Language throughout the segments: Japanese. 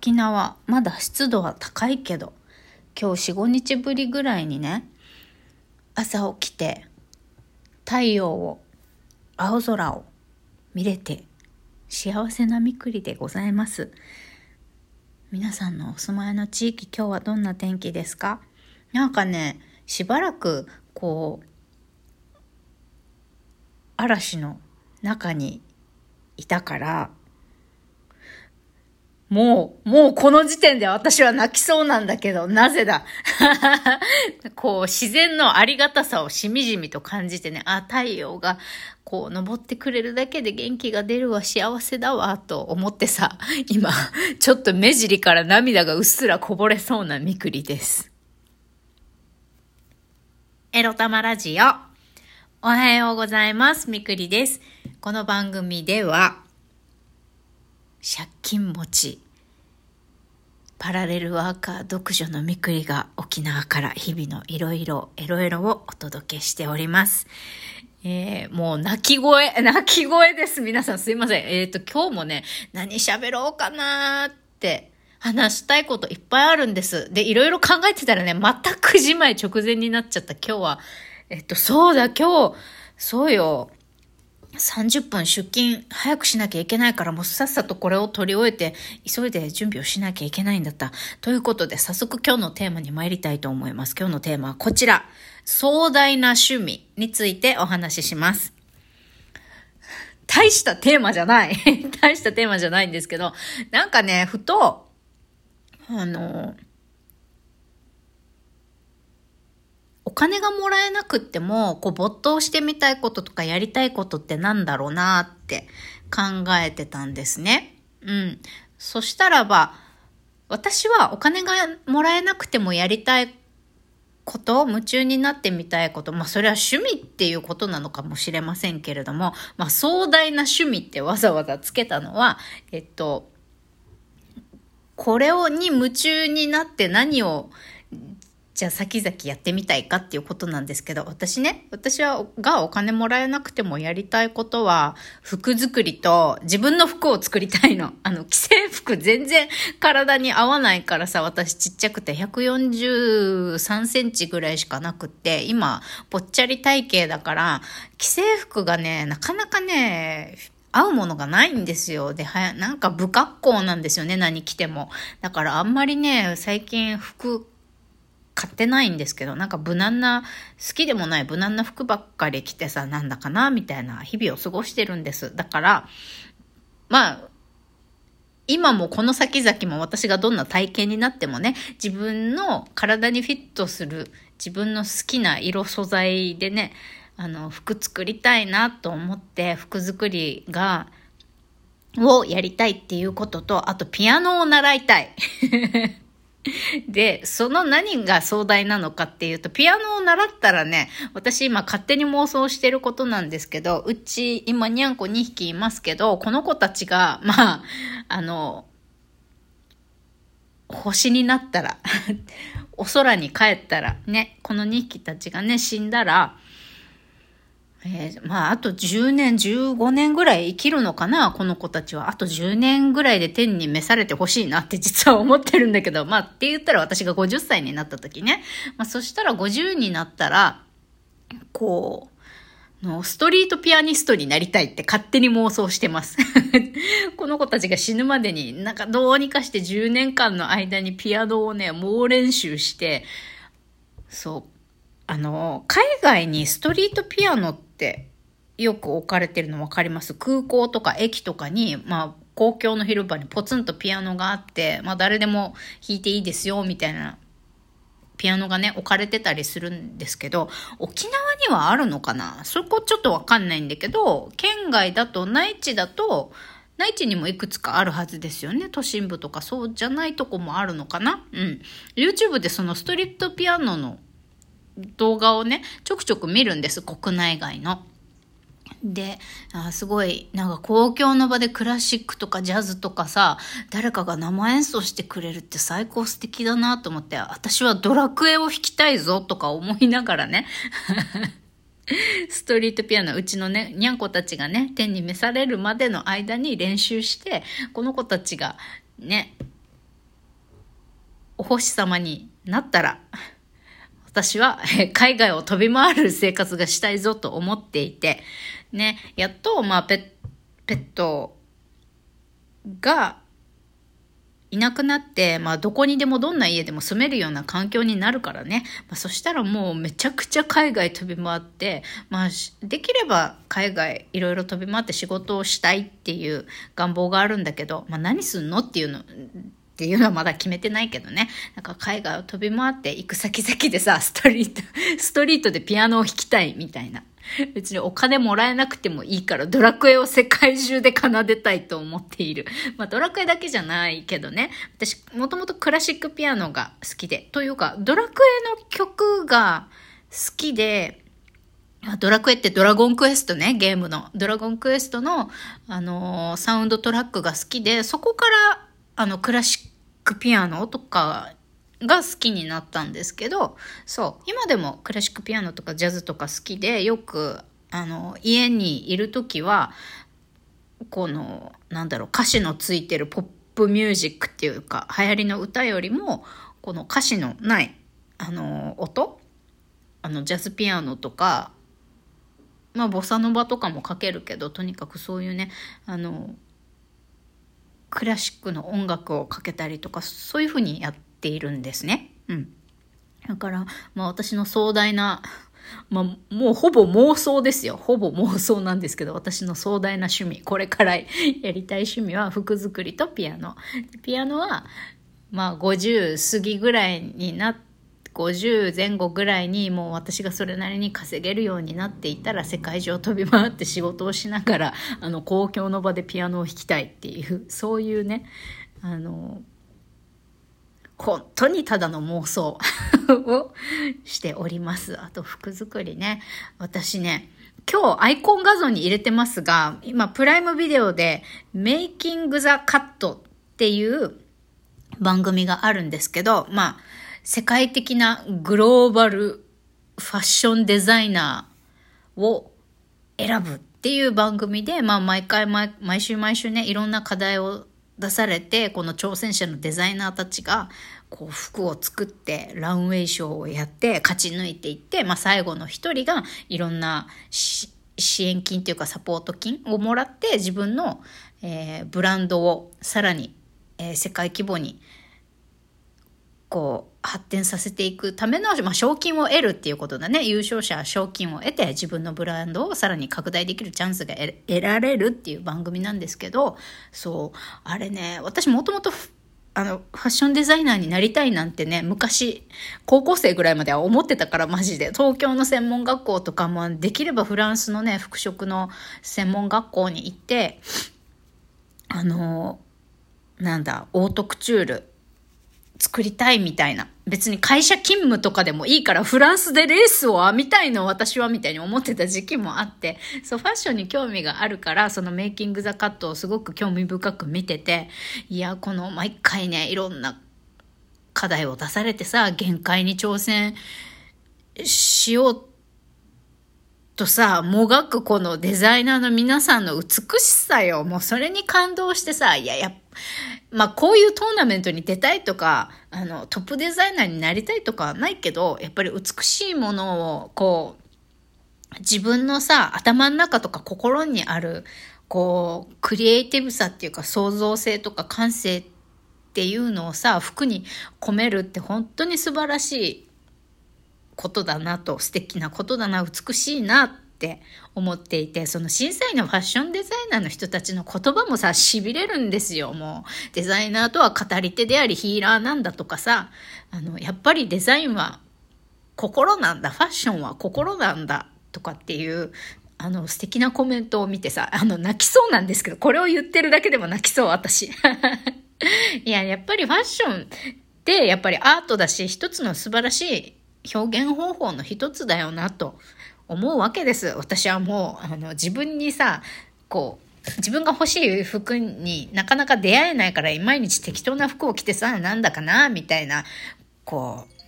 沖縄、まだ湿度は高いけど、今日4、5日ぶりぐらいにね、朝起きて、太陽を、青空を見れて、幸せなみくりでございます。皆さんのお住まいの地域、今日はどんな天気ですか？なんかね、しばらく、こう、嵐の中にいたから、もう、もうこの時点で私は泣きそうなんだけど、なぜだ？こう、自然のありがたさをしみじみと感じてね、あ、太陽が、こう、昇ってくれるだけで元気が出るわ、幸せだわ、と思ってさ、今、ちょっと目尻から涙がうっすらこぼれそうなみくりです。エロ玉ラジオ。おはようございます。みくりです。この番組では、借金持ち、パラレルワーカー独女のみくりが沖縄から日々のいろいろエロエロをお届けしております。えー、もう泣き声、泣き声です。皆さんすいません。えっ、ー、と、今日もね、何喋ろうかなーって話したいこといっぱいあるんです。で、いろいろ考えてたらね、また9時前直前になっちゃった。今日は、えっと、そうだ、今日、そうよ。30分出勤早くしなきゃいけないからもうさっさとこれを取り終えて急いで準備をしなきゃいけないんだった。ということで早速今日のテーマに参りたいと思います。今日のテーマはこちら。壮大な趣味についてお話しします。大したテーマじゃない。大したテーマじゃないんですけど、なんかね、ふと、あの、お金がもらえなくっても、こう没頭してみたいこととかやりたいことってなんだろうなって考えてたんですね。うん。そしたらば、私はお金がもらえなくてもやりたいこと、夢中になってみたいこと、まあそれは趣味っていうことなのかもしれませんけれども、まあ壮大な趣味ってわざわざつけたのは、えっと、これをに夢中になって何をじゃあ先々やってみたいかっていうことなんですけど、私ね、私はがお金もらえなくてもやりたいことは、服作りと自分の服を作りたいの。あの、既製服全然体に合わないからさ、私ちっちゃくて143センチぐらいしかなくって、今、ぽっちゃり体型だから、既製服がね、なかなかね、合うものがないんですよ。で、はや、なんか不格好なんですよね、何着ても。だからあんまりね、最近服買ってないんですけど、なんか無難な、好きでもない無難な服ばっかり着てさ、なんだかな、みたいな日々を過ごしてるんです。だから、まあ、今もこの先々も私がどんな体型になってもね、自分の体にフィットする自分の好きな色素材でね、あの、服作りたいなと思って服作りが、をやりたいっていうことと、あとピアノを習いたい。で、その何が壮大なのかっていうと、ピアノを習ったらね、私今勝手に妄想してることなんですけど、うち今にゃんこ2匹いますけど、この子たちが、まあ、あの、星になったら お空に帰ったら、ね、この2匹たちがね、死んだら、えー、まあ、あと10年、15年ぐらい生きるのかな、この子たちは。あと10年ぐらいで天に召されてほしいなって 実は思ってるんだけど、まあ、って言ったら私が50歳になった時ね。まあ、そしたら50になったら、こう、のストリートピアニストになりたいって勝手に妄想してます。この子たちが死ぬまでになんかどうにかして10年間の間にピアノをね、猛練習して、そう、あの、海外にストリートピアノってよく置かれてるの分かります？空港とか駅とかに、まあ、公共の広場にポツンとピアノがあって、まあ、誰でも弾いていいですよ、みたいなピアノがね、置かれてたりするんですけど、沖縄にはあるのかな？そこちょっとわかんないんだけど、県外だと、内地だと、内地にもいくつかあるはずですよね。都心部とかそうじゃないとこもあるのかな？うん。YouTube でそのストリートピアノの動画をね、ちょくちょく見るんです、国内外の。で、あすごい、なんか公共の場でクラシックとかジャズとかさ、誰かが生演奏してくれるって最高素敵だなと思って、私はドラクエを弾きたいぞとか思いながらね、ストリートピアノ、うちのね、にゃんこたちがね、天に召されるまでの間に練習して、この子たちがね、お星様になったら、私は 海外を飛び回る生活がしたいぞと思っていて、ね、やっと、まあ、ペペットがいなくなって、まあ、どこにでもどんな家でも住めるような環境になるからね。まあ、そしたらもうめちゃくちゃ海外飛び回って、まあ、できれば海外いろいろ飛び回って仕事をしたいっていう願望があるんだけど、まあ、何すんのっていうの、っていうのはまだ決めてないけどね。なんか海外を飛び回って行く先々でさ、ストリート、ストリートでピアノを弾きたいみたいな。別にお金もらえなくてもいいからドラクエを世界中で奏でたいと思っている。まあドラクエだけじゃないけどね。私もともとクラシックピアノが好きで。というかドラクエの曲が好きで、ドラクエってドラゴンクエストね、ゲームの。ドラゴンクエストの、あのー、サウンドトラックが好きで、そこから、あの、クラシックックピアノとかが好きになったんですけど、そう、今でもクラシックピアノとかジャズとか好きで、よく、あの、家にいるときは、この、なんだろう、歌詞のついてるポップミュージックっていうか、流行りの歌よりも、この歌詞のない、あの、音あの、ジャズピアノとか、まあ、ボサノバとかも書けるけど、とにかくそういうね、あの、クラシックの音楽をかけたりとか、そういうふうにやっているんですね。うん。だから、まあ私の壮大な、まあもうほぼ妄想ですよ。ほぼ妄想なんですけど、私の壮大な趣味、これからやりたい趣味は服作りとピアノ。ピアノは、まあ50過ぎぐらいになって、50前後ぐらいにもう私がそれなりに稼げるようになっていたら世界中を飛び回って仕事をしながら あの公共の場でピアノを弾きたいっていう そういうねあの本当にただの妄想 をしております。あと服作りね。私ね、今日アイコン画像に入れてますが、今プライムビデオでメイキングザカットっていう番組があるんですけど、まあ、世界的なグローバルファッションデザイナーを選ぶっていう番組で、まあ毎回毎週毎週ね、いろんな課題を出されて、この挑戦者のデザイナーたちが、こう服を作ってランウェイショーをやって勝ち抜いていって、まあ最後の一人がいろんな支援金というかサポート金をもらって自分の、えー、ブランドをさらに、えー、世界規模にこう発展させていくための、まあ、賞金を得るっていうことだね。優勝者は賞金を得て自分のブランドをさらに拡大できるチャンスが得られるっていう番組なんですけど、そう、あれね、私もともとあの、ファッションデザイナーになりたいなんてね、昔、高校生ぐらいまでは思ってたからマジで。東京の専門学校とかも、できればフランスのね、服飾の専門学校に行って、あの、なんだ、オートクチュール作りたいみたいな。別に会社勤務とかでもいいからフランスでレースを編みたいの私はみたいに思ってた時期もあって、そうファッションに興味があるから、そのメイキングザカットをすごく興味深く見てて、いや、この毎回ね、いろんな課題を出されてさ、限界に挑戦しようとさ、もがくこのデザイナーの皆さんの美しさよ。もうそれに感動してさ、いや、やっ、まあこういうトーナメントに出たいとか、あの、トップデザイナーになりたいとかはないけど、やっぱり美しいものを、こう、自分のさ、頭の中とか心にある、こう、クリエイティブさっていうか創造性とか感性っていうのをさ、服に込めるって本当に素晴らしいことだなと、素敵なことだな、美しいなって思っていて、その審査員のファッションデザイナーの人たちの言葉もさ、痺れるんですよ、もう。デザイナーとは語り手でありヒーラーなんだとかさ、あの、やっぱりデザインは心なんだ、ファッションは心なんだとかっていう、あの、素敵なコメントを見てさ、あの、泣きそうなんですけど、これを言ってるだけでも泣きそう、私。いや、やっぱりファッションってやっぱりアートだし、一つの素晴らしい表現方法の一つだよなと思うわけです。私はもう、あの、自分にさ、こう、自分が欲しい服になかなか出会えないから毎日適当な服を着てさ、なんだかな、みたいな、こう、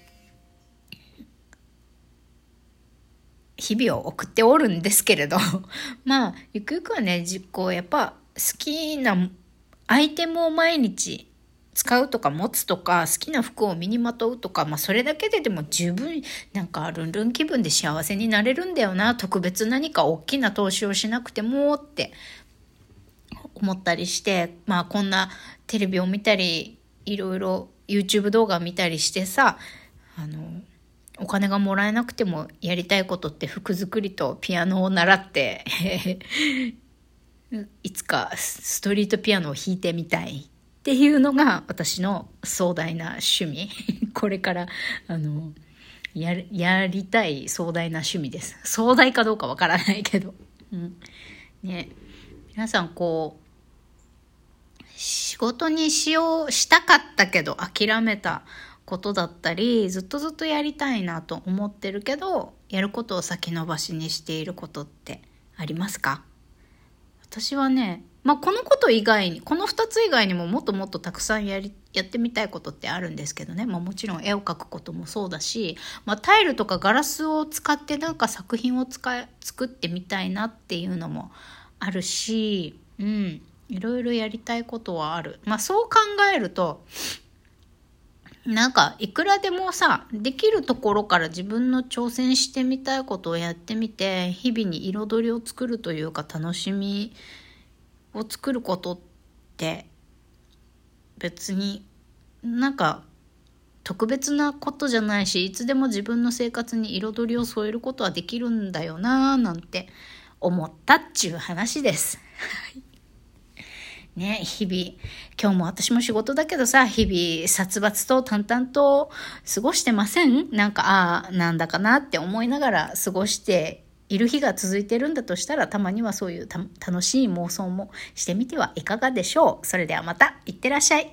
日々を送っておるんですけれど、まあ、ゆくゆくはね、実行、やっぱ好きなアイテムを毎日使うとか持つとか好きな服を身にまとうとか、まあそれだけででも十分なんかルンルン気分で幸せになれるんだよな。特別何か大きな投資をしなくてもって思ったりして、まあこんなテレビを見たり、いろいろ YouTube 動画見たりしてさ、あの、お金がもらえなくてもやりたいことって服作りとピアノを習って いつかストリートピアノを弾いてみたいっていうのが私の壮大な趣味。これから、あの、や、やりたい壮大な趣味です。壮大かどうかわからないけど。うん。ね。皆さんこう、仕事にしよう、したかったけど諦めたことだったり、ずっとずっとやりたいなと思ってるけど、やることを先延ばしにしていることってありますか？私はね、まあ、このこと以外に、この2つ以外にももっともっとたくさんやり、やってみたいことってあるんですけどね。まあ、もちろん絵を描くこともそうだし、まあ、タイルとかガラスを使ってなんか作品を使、作ってみたいなっていうのもあるし、うん。いろいろやりたいことはある。まあ、そう考えると、なんか、いくらでもさ、できるところから自分の挑戦してみたいことをやってみて、日々に彩りを作るというか楽しみを作ることって別になんか特別なことじゃないしいつでも自分の生活に彩りを添えることはできるんだよなーなんて思ったっちゅう話です。ね、日々、今日も私も仕事だけどさ、日々、殺伐と淡々と過ごしてません？なんか、ああ、なんだかなって思いながら過ごしている日が続いてるんだとしたら、たまにはそういう楽しい妄想もしてみてはいかがでしょう。それではまた、いってらっしゃい。